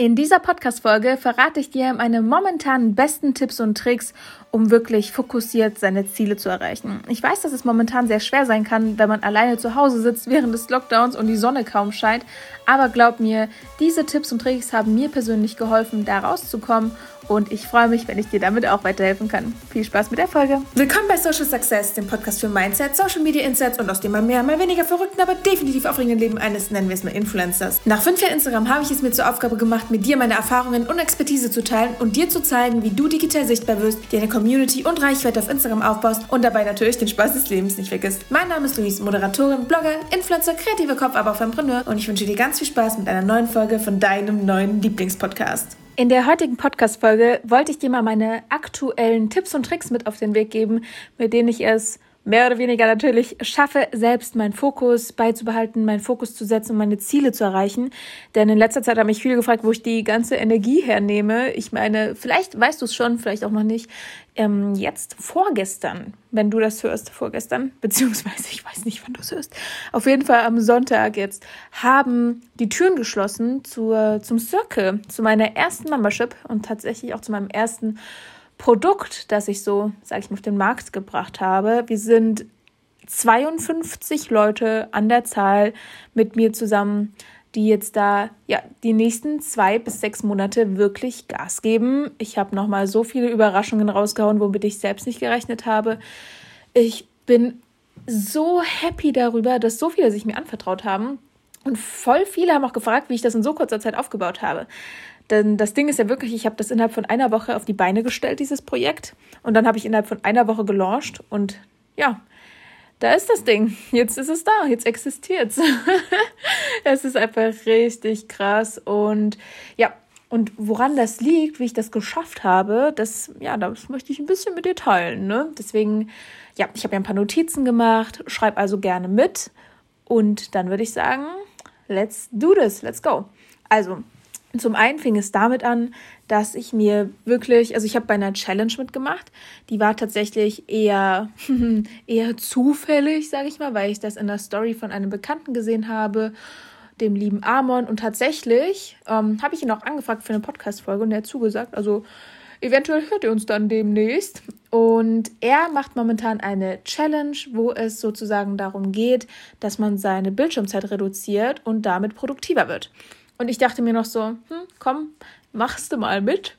In dieser Podcast-Folge verrate ich dir meine momentanen besten Tipps und Tricks, um wirklich fokussiert seine Ziele zu erreichen. Ich weiß, dass es momentan sehr schwer sein kann, wenn man alleine zu Hause sitzt während des Lockdowns und die Sonne kaum scheint. Aber glaub mir, diese Tipps und Tricks haben mir persönlich geholfen, da rauszukommen und ich freue mich, wenn ich dir damit auch weiterhelfen kann. Viel Spaß mit der Folge. Willkommen bei Social Success, dem Podcast für Mindset, Social Media Insights und aus dem mal mehr, mal weniger verrückten, aber definitiv aufregenden Leben eines, nennen wir es mal Influencers. Nach fünf Jahren Instagram habe ich es mir zur Aufgabe gemacht, mit dir meine Erfahrungen und Expertise zu teilen und dir zu zeigen, wie du digital sichtbar wirst, dir eine Community und Reichweite auf Instagram aufbaust und dabei natürlich den Spaß des Lebens nicht vergisst. Mein Name ist Luis, Moderatorin, Blogger, Influencer, kreativer Kopf, aber auch Entrepreneur und ich wünsche dir ganz viel Spaß mit einer neuen Folge von deinem neuen Lieblingspodcast. In der heutigen Podcast-Folge wollte ich dir mal meine aktuellen Tipps und Tricks mit auf den Weg geben, mit denen ich es mehr oder weniger natürlich schaffe, selbst meinen Fokus beizubehalten, meinen Fokus zu setzen und meine Ziele zu erreichen. Denn in letzter Zeit haben mich viele gefragt, wo ich die ganze Energie hernehme. Ich meine, vielleicht weißt du es schon, vielleicht auch noch nicht. Ähm, jetzt vorgestern, wenn du das hörst, vorgestern, beziehungsweise ich weiß nicht, wann du es hörst, auf jeden Fall am Sonntag jetzt, haben die Türen geschlossen zur, zum Circle, zu meiner ersten Membership und tatsächlich auch zu meinem ersten Produkt, das ich so, sage ich mal, auf den Markt gebracht habe. Wir sind 52 Leute an der Zahl mit mir zusammen, die jetzt da ja die nächsten zwei bis sechs Monate wirklich Gas geben. Ich habe noch mal so viele Überraschungen rausgehauen, womit ich selbst nicht gerechnet habe. Ich bin so happy darüber, dass so viele sich mir anvertraut haben. Und voll viele haben auch gefragt, wie ich das in so kurzer Zeit aufgebaut habe. Denn das Ding ist ja wirklich, ich habe das innerhalb von einer Woche auf die Beine gestellt, dieses Projekt. Und dann habe ich innerhalb von einer Woche gelauncht. Und ja, da ist das Ding. Jetzt ist es da. Jetzt existiert es. es ist einfach richtig krass. Und ja, und woran das liegt, wie ich das geschafft habe, das, ja, das möchte ich ein bisschen mit dir teilen. Ne? Deswegen, ja, ich habe ja ein paar Notizen gemacht. Schreib also gerne mit. Und dann würde ich sagen, let's do this. Let's go. Also, zum einen fing es damit an, dass ich mir wirklich, also ich habe bei einer Challenge mitgemacht, die war tatsächlich eher eher zufällig, sage ich mal, weil ich das in der Story von einem Bekannten gesehen habe, dem lieben Amon. Und tatsächlich ähm, habe ich ihn auch angefragt für eine Podcast Folge und er hat zugesagt, also eventuell hört ihr uns dann demnächst. Und er macht momentan eine Challenge, wo es sozusagen darum geht, dass man seine Bildschirmzeit reduziert und damit produktiver wird. Und ich dachte mir noch so, hm, komm, machst du mal mit.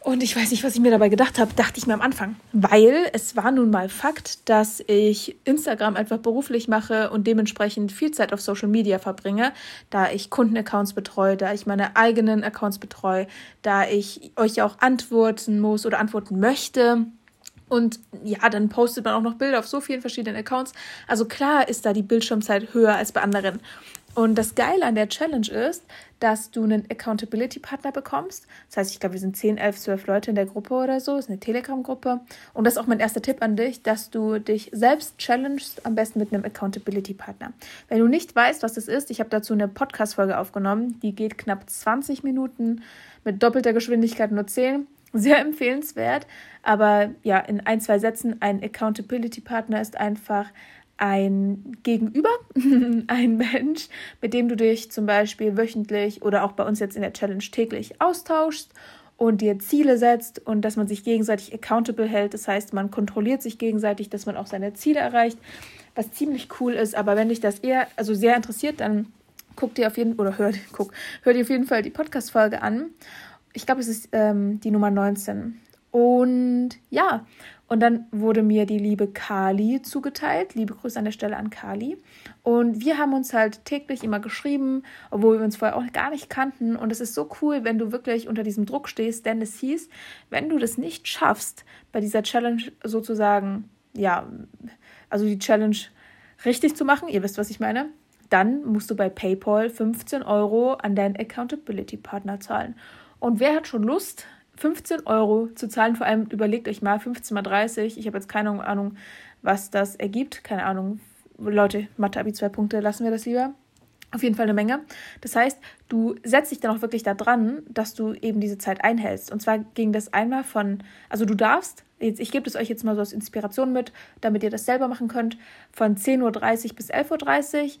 Und ich weiß nicht, was ich mir dabei gedacht habe, dachte ich mir am Anfang. Weil es war nun mal Fakt, dass ich Instagram einfach beruflich mache und dementsprechend viel Zeit auf Social Media verbringe, da ich Kundenaccounts betreue, da ich meine eigenen Accounts betreue, da ich euch auch antworten muss oder antworten möchte. Und ja, dann postet man auch noch Bilder auf so vielen verschiedenen Accounts. Also klar ist da die Bildschirmzeit höher als bei anderen. Und das Geile an der Challenge ist, dass du einen Accountability-Partner bekommst. Das heißt, ich glaube, wir sind 10, 11, 12 Leute in der Gruppe oder so. Das ist eine Telegram-Gruppe. Und das ist auch mein erster Tipp an dich, dass du dich selbst challengest, am besten mit einem Accountability-Partner. Wenn du nicht weißt, was das ist, ich habe dazu eine Podcast-Folge aufgenommen. Die geht knapp 20 Minuten mit doppelter Geschwindigkeit nur 10. Sehr empfehlenswert. Aber ja, in ein, zwei Sätzen, ein Accountability-Partner ist einfach ein Gegenüber, ein Mensch, mit dem du dich zum Beispiel wöchentlich oder auch bei uns jetzt in der Challenge täglich austauschst und dir Ziele setzt und dass man sich gegenseitig accountable hält. Das heißt, man kontrolliert sich gegenseitig, dass man auch seine Ziele erreicht, was ziemlich cool ist. Aber wenn dich das eher, also sehr interessiert, dann guck dir auf jeden oder hör, guck, hör dir auf jeden Fall die Podcast-Folge an. Ich glaube, es ist ähm, die Nummer 19. Und ja, und dann wurde mir die liebe Kali zugeteilt. Liebe Grüße an der Stelle an Kali. Und wir haben uns halt täglich immer geschrieben, obwohl wir uns vorher auch gar nicht kannten. Und es ist so cool, wenn du wirklich unter diesem Druck stehst, denn es hieß, wenn du das nicht schaffst, bei dieser Challenge sozusagen, ja, also die Challenge richtig zu machen, ihr wisst, was ich meine, dann musst du bei PayPal 15 Euro an deinen Accountability-Partner zahlen. Und wer hat schon Lust, 15 Euro zu zahlen. Vor allem überlegt euch mal 15 mal 30. Ich habe jetzt keine Ahnung, was das ergibt. Keine Ahnung. Leute, Mathe Abi zwei Punkte, lassen wir das lieber. Auf jeden Fall eine Menge. Das heißt, du setzt dich dann auch wirklich da dran, dass du eben diese Zeit einhältst. Und zwar ging das einmal von, also du darfst, jetzt, ich gebe es euch jetzt mal so als Inspiration mit, damit ihr das selber machen könnt, von 10.30 Uhr bis 11.30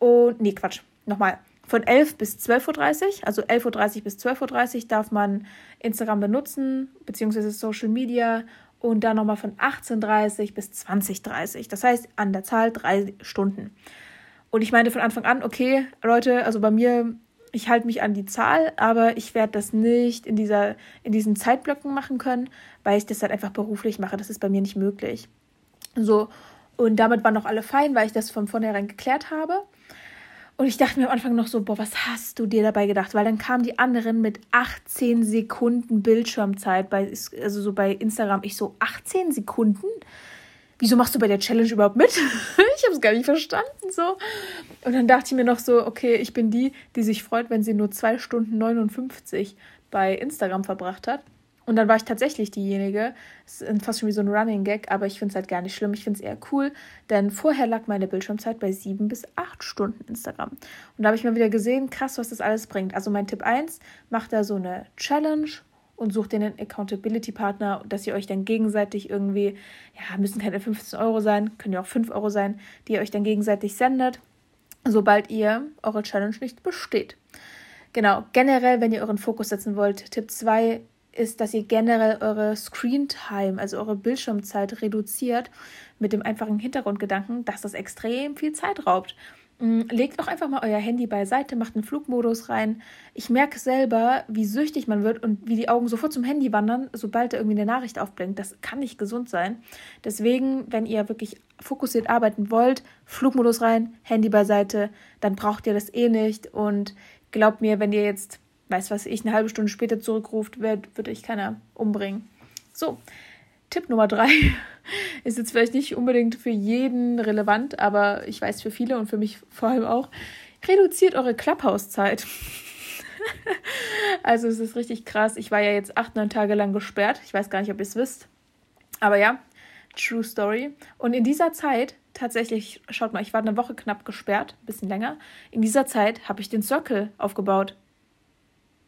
Uhr und, nee, Quatsch, nochmal, von 11 bis 12.30 Uhr, also 11.30 Uhr bis 12.30 Uhr darf man Instagram benutzen, beziehungsweise Social Media und dann nochmal von 18.30 Uhr bis 20.30 Uhr. Das heißt, an der Zahl drei Stunden. Und ich meinte von Anfang an, okay, Leute, also bei mir, ich halte mich an die Zahl, aber ich werde das nicht in, dieser, in diesen Zeitblöcken machen können, weil ich das halt einfach beruflich mache. Das ist bei mir nicht möglich. So, und damit waren auch alle fein, weil ich das von vornherein geklärt habe. Und ich dachte mir am Anfang noch so, boah, was hast du dir dabei gedacht? Weil dann kamen die anderen mit 18 Sekunden Bildschirmzeit, bei, also so bei Instagram. Ich so, 18 Sekunden? wieso machst du bei der Challenge überhaupt mit? ich habe es gar nicht verstanden so. Und dann dachte ich mir noch so, okay, ich bin die, die sich freut, wenn sie nur 2 Stunden 59 bei Instagram verbracht hat. Und dann war ich tatsächlich diejenige. Das ist fast schon wie so ein Running Gag, aber ich finde es halt gar nicht schlimm. Ich finde es eher cool, denn vorher lag meine Bildschirmzeit bei 7 bis 8 Stunden Instagram. Und da habe ich mal wieder gesehen, krass, was das alles bringt. Also mein Tipp 1, macht da so eine Challenge und sucht den Accountability-Partner, dass ihr euch dann gegenseitig irgendwie, ja, müssen keine 15 Euro sein, können ja auch 5 Euro sein, die ihr euch dann gegenseitig sendet, sobald ihr eure Challenge nicht besteht. Genau, generell, wenn ihr euren Fokus setzen wollt, Tipp 2 ist, dass ihr generell eure Screen Time, also eure Bildschirmzeit reduziert, mit dem einfachen Hintergrundgedanken, dass das extrem viel Zeit raubt. Mm, legt auch einfach mal euer Handy beiseite, macht einen Flugmodus rein. Ich merke selber, wie süchtig man wird und wie die Augen sofort zum Handy wandern, sobald da irgendwie eine Nachricht aufblinkt. Das kann nicht gesund sein. Deswegen, wenn ihr wirklich fokussiert arbeiten wollt, Flugmodus rein, Handy beiseite, dann braucht ihr das eh nicht. Und glaubt mir, wenn ihr jetzt, weiß was ich, eine halbe Stunde später zurückruft, wird, wird euch keiner umbringen. So, Tipp Nummer drei ist jetzt vielleicht nicht unbedingt für jeden relevant, aber ich weiß für viele und für mich vor allem auch. Reduziert eure Clubhouse-Zeit. also es ist richtig krass. Ich war ja jetzt acht, neun Tage lang gesperrt. Ich weiß gar nicht, ob ihr es wisst. Aber ja, True Story. Und in dieser Zeit, tatsächlich, schaut mal, ich war eine Woche knapp gesperrt, ein bisschen länger. In dieser Zeit habe ich den Circle aufgebaut.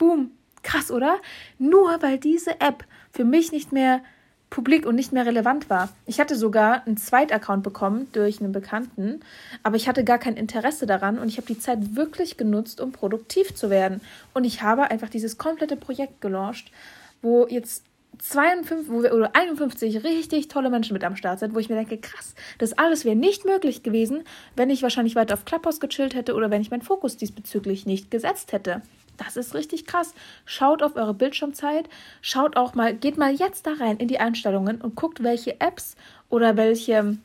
Boom. Krass, oder? Nur weil diese App für mich nicht mehr publik und nicht mehr relevant war. Ich hatte sogar einen Zweitaccount bekommen durch einen Bekannten, aber ich hatte gar kein Interesse daran und ich habe die Zeit wirklich genutzt, um produktiv zu werden. Und ich habe einfach dieses komplette Projekt gelauncht, wo jetzt 52 wo wir, oder 51 richtig tolle Menschen mit am Start sind, wo ich mir denke, krass, das alles wäre nicht möglich gewesen, wenn ich wahrscheinlich weiter auf Clubhouse gechillt hätte oder wenn ich meinen Fokus diesbezüglich nicht gesetzt hätte. Das ist richtig krass. Schaut auf eure Bildschirmzeit, schaut auch mal, geht mal jetzt da rein in die Einstellungen und guckt, welche Apps oder welche,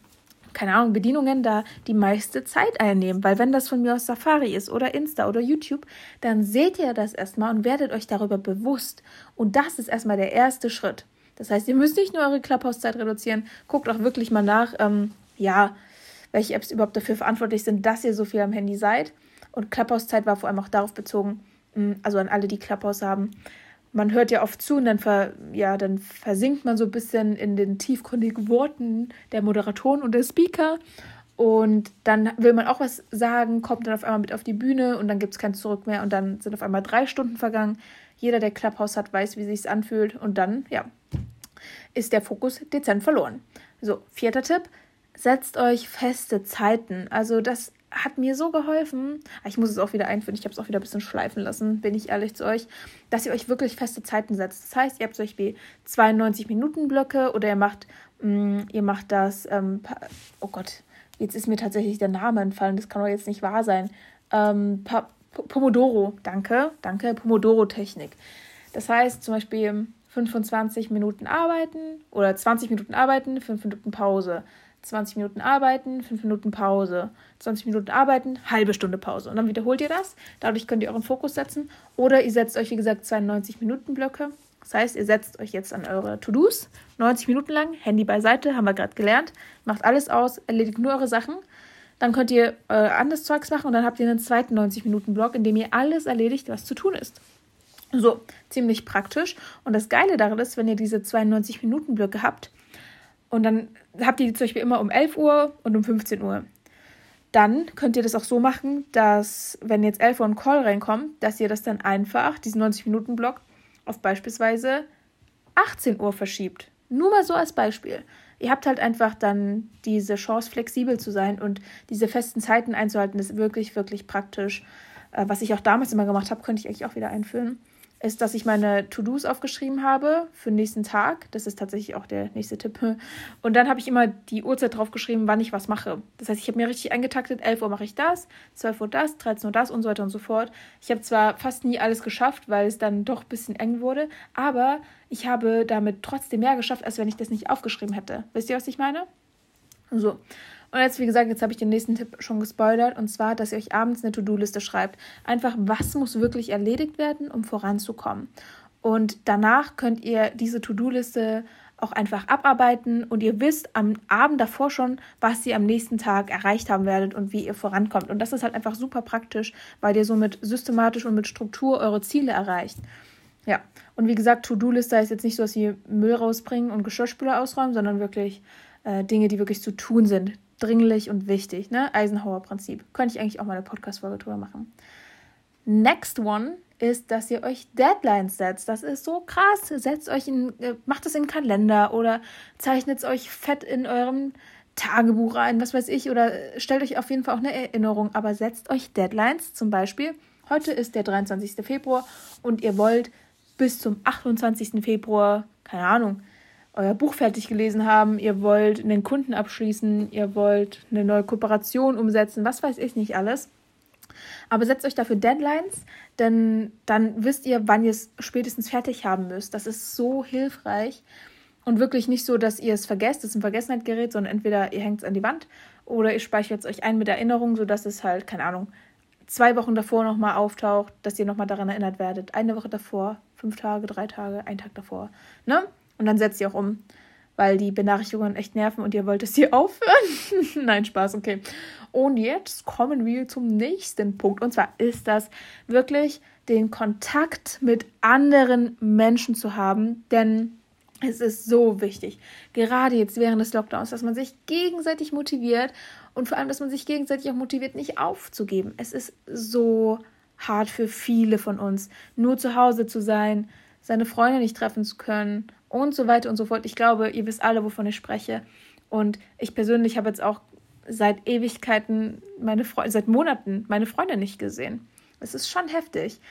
keine Ahnung, Bedienungen da die meiste Zeit einnehmen. Weil wenn das von mir aus Safari ist oder Insta oder YouTube, dann seht ihr das erstmal und werdet euch darüber bewusst. Und das ist erstmal der erste Schritt. Das heißt, ihr müsst nicht nur eure Clubhouse-Zeit reduzieren, guckt auch wirklich mal nach, ähm, ja, welche Apps überhaupt dafür verantwortlich sind, dass ihr so viel am Handy seid. Und Clubhouse-Zeit war vor allem auch darauf bezogen, also an alle, die Clubhouse haben. Man hört ja oft zu und dann, ver, ja, dann versinkt man so ein bisschen in den tiefgründigen Worten der Moderatoren und der Speaker. Und dann will man auch was sagen, kommt dann auf einmal mit auf die Bühne und dann gibt es kein Zurück mehr und dann sind auf einmal drei Stunden vergangen. Jeder, der Clubhouse hat, weiß, wie sich anfühlt und dann, ja, ist der Fokus dezent verloren. So, vierter Tipp, setzt euch feste Zeiten. Also das hat mir so geholfen. Ah, ich muss es auch wieder einführen. Ich habe es auch wieder ein bisschen schleifen lassen, bin ich ehrlich zu euch, dass ihr euch wirklich feste Zeiten setzt. Das heißt, ihr habt zum Beispiel 92 Minuten Blöcke oder ihr macht, mh, mm, ihr macht das, ähm, oh Gott, jetzt ist mir tatsächlich der Name entfallen. Das kann doch jetzt nicht wahr sein. Ähm, Pomodoro, danke, danke, Pomodoro-Technik. Das heißt zum Beispiel 25 Minuten arbeiten oder 20 Minuten arbeiten, 5 Minuten Pause. 20 Minuten arbeiten, 5 Minuten Pause, 20 Minuten arbeiten, halbe Stunde Pause. Und dann wiederholt ihr das. Dadurch könnt ihr euren Fokus setzen. Oder ihr setzt euch, wie gesagt, 92 Minuten Blöcke. Das heißt, ihr setzt euch jetzt an eure To-Dos, 90 Minuten lang, Handy beiseite, haben wir gerade gelernt, macht alles aus, erledigt nur eure Sachen. Dann könnt ihr äh, anderes Zeugs machen und dann habt ihr einen zweiten 90-Minuten-Block, in dem ihr alles erledigt, was zu tun ist. So, ziemlich praktisch. Und das Geile daran ist, wenn ihr diese 92-Minuten-Blöcke habt, und dann habt ihr die zum Beispiel immer um 11 Uhr und um 15 Uhr. Dann könnt ihr das auch so machen, dass, wenn jetzt 11 Uhr ein Call reinkommt, dass ihr das dann einfach, diesen 90-Minuten-Block, auf beispielsweise 18 Uhr verschiebt. Nur mal so als Beispiel. Ihr habt halt einfach dann diese Chance, flexibel zu sein und diese festen Zeiten einzuhalten, ist wirklich, wirklich praktisch. äh, was ich auch damals immer gemacht habe, könnte ich eigentlich auch wieder einführen, ist, dass ich meine To-Dos aufgeschrieben habe für den nächsten Tag. Das ist tatsächlich auch der nächste Tipp. Und dann habe ich immer die Uhrzeit draufgeschrieben, wann ich was mache. Das heißt, ich habe mir richtig eingetaktet, 11 Uhr mache ich das, 12 Uhr das, 13 Uhr das und so weiter und so fort. Ich habe zwar fast nie alles geschafft, weil es dann doch ein bisschen eng wurde, aber ich habe damit trotzdem mehr geschafft, als wenn ich das nicht aufgeschrieben hätte. Wisst ihr, was ich meine? So. Und jetzt, wie gesagt, jetzt habe ich den nächsten Tipp schon gespoilert. Und zwar, dass ihr euch abends eine To-Do-Liste schreibt. Einfach, was muss wirklich erledigt werden, um voranzukommen. Und danach könnt ihr diese To-Do-Liste auch einfach abarbeiten und ihr wisst am Abend davor schon, was ihr am nächsten Tag erreicht haben werdet und wie ihr vorankommt. Und das ist halt einfach super praktisch, weil ihr somit systematisch und mit Struktur eure Ziele erreicht. Ja, und wie gesagt, To-Do-Liste ist jetzt nicht so, dass sie Müll rausbringen und Geschirrspüler ausräumen, sondern wirklich äh, Dinge, die wirklich zu tun sind dringlich und wichtig, ne? Eisenhower-Prinzip. Könnte ich eigentlich auch mal eine Podcast-Folge drüber machen. Next one ist, dass ihr euch Deadlines setzt. Das ist so krass. Setzt euch in, äh, macht es in den Kalender oder zeichnet es euch fett in eurem Tagebuch ein, was weiß ich, oder stellt euch auf jeden Fall auch eine Erinnerung, aber setzt euch Deadlines. Zum Beispiel, heute ist der 23. Februar und ihr wollt bis zum 28. Februar, keine Ahnung, euer Buch fertig gelesen haben, ihr wollt einen Kunden abschließen, ihr wollt eine neue Kooperation umsetzen, was weiß ich nicht alles. Aber setzt euch dafür Deadlines, denn dann wisst ihr, wann ihr es spätestens fertig haben müsst. Das ist so hilfreich und wirklich nicht so, dass ihr es vergesst, es ist ein Vergessenheit sondern entweder ihr hängt es an die Wand oder ihr speichert es euch ein mit Erinnerung, sodass es halt, keine Ahnung, zwei Wochen davor nochmal auftaucht, dass ihr nochmal daran erinnert werdet. Eine Woche davor, fünf Tage, drei Tage, ein Tag davor. Ne? Und dann setzt ihr auch um, weil die Benachrichtigungen echt nerven und ihr wollt es hier aufhören. Nein, Spaß, okay. Und jetzt kommen wir zum nächsten Punkt. Und zwar ist das wirklich den Kontakt mit anderen Menschen zu haben, denn es ist so wichtig, gerade jetzt während des Lockdowns, dass man sich gegenseitig motiviert und vor allem, dass man sich gegenseitig auch motiviert, nicht aufzugeben. Es ist so hart für viele von uns, nur zu Hause zu sein, seine Freunde nicht treffen zu können und so weiter und so fort. Ich glaube, ihr wisst alle, wovon ich spreche. Und ich persönlich habe jetzt auch seit Ewigkeiten meine Freunde, seit Monaten meine Freunde nicht gesehen. Es ist schon heftig.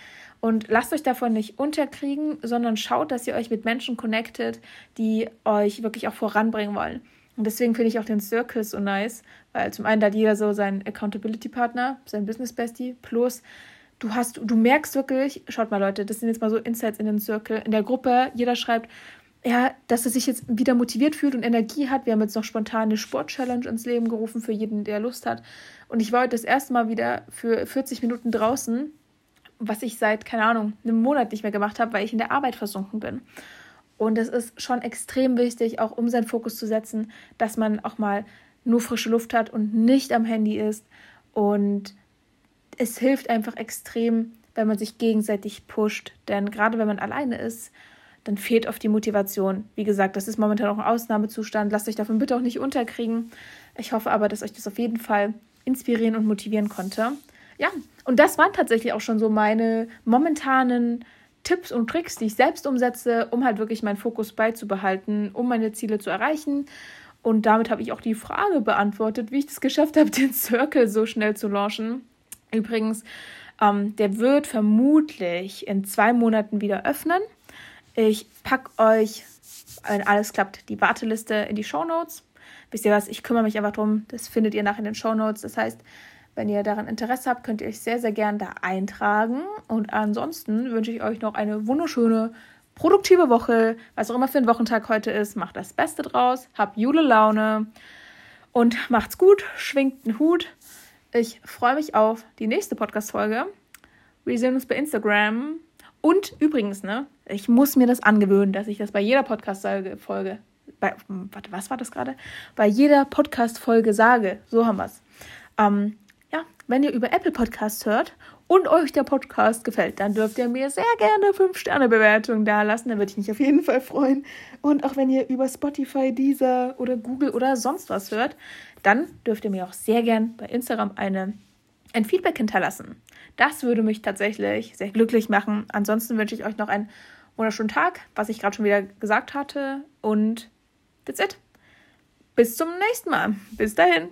Und lasst euch davon nicht unterkriegen, sondern schaut, dass ihr euch mit Menschen connectet, die euch wirklich auch voranbringen wollen. Und deswegen finde ich auch den Circle so nice, weil zum einen hat jeder so seinen Accountability-Partner, seinen Business-Bestie, plus du hast, du merkst wirklich, schaut mal Leute, das sind jetzt mal so Insights in den Circle, in der Gruppe, jeder schreibt, ja, dass er sich jetzt wieder motiviert fühlt und Energie hat. Wir haben jetzt noch spontan eine Sport-Challenge ins Leben gerufen für jeden, der Lust hat. Und ich war heute das erste Mal wieder für 40 Minuten draußen, was ich seit, keine Ahnung, einem Monat nicht mehr gemacht habe, weil ich in der Arbeit versunken bin. Und es ist schon extrem wichtig, auch um seinen Fokus zu setzen, dass man auch mal nur frische Luft hat und nicht am Handy ist. Und es hilft einfach extrem, wenn man sich gegenseitig pusht. Denn gerade wenn man alleine ist, dann fehlt oft die Motivation. Wie gesagt, das ist momentan auch ein Ausnahmezustand. Lasst euch davon bitte auch nicht unterkriegen. Ich hoffe aber, dass euch das auf jeden Fall inspirieren und motivieren konnte. Ja, und das waren tatsächlich auch schon so meine momentanen Tipps und Tricks, die ich selbst umsetze, um halt wirklich meinen Fokus beizubehalten, um meine Ziele zu erreichen. Und damit habe ich auch die Frage beantwortet, wie ich das geschafft habe, den Circle so schnell zu launchen. Übrigens, ähm, der wird vermutlich in zwei Monaten wieder öffnen. Ich packe euch, wenn alles klappt, die Warteliste in die Show Notes. Wisst ihr was? Ich kümmere mich einfach drum. Das findet ihr nach in den Show Notes. Das heißt, wenn ihr daran Interesse habt, könnt ihr euch sehr, sehr gern da eintragen. Und ansonsten wünsche ich euch noch eine wunderschöne, produktive Woche. Was auch immer für ein Wochentag heute ist, macht das Beste draus. Habt Jule Laune und macht's gut. Schwingt einen Hut. Ich freue mich auf die nächste Podcast-Folge. Wir sehen uns bei Instagram. Und übrigens, ne, ich muss mir das angewöhnen, dass ich das bei jeder Podcast-Folge, bei, warte, was war das gerade? Bei jeder Podcast-Folge sage. So haben wir es. Ähm, ja, wenn ihr über Apple Podcasts hört und euch der Podcast gefällt, dann dürft ihr mir sehr gerne 5-Sterne-Bewertungen da lassen. Da würde ich mich auf jeden Fall freuen. Und auch wenn ihr über Spotify, Deezer oder Google oder sonst was hört, dann dürft ihr mir auch sehr gern bei Instagram eine, ein Feedback hinterlassen. Das würde mich tatsächlich sehr glücklich machen. Ansonsten wünsche ich euch noch einen wunderschönen Tag, was ich gerade schon wieder gesagt hatte. Und that's it. Bis zum nächsten Mal. Bis dahin.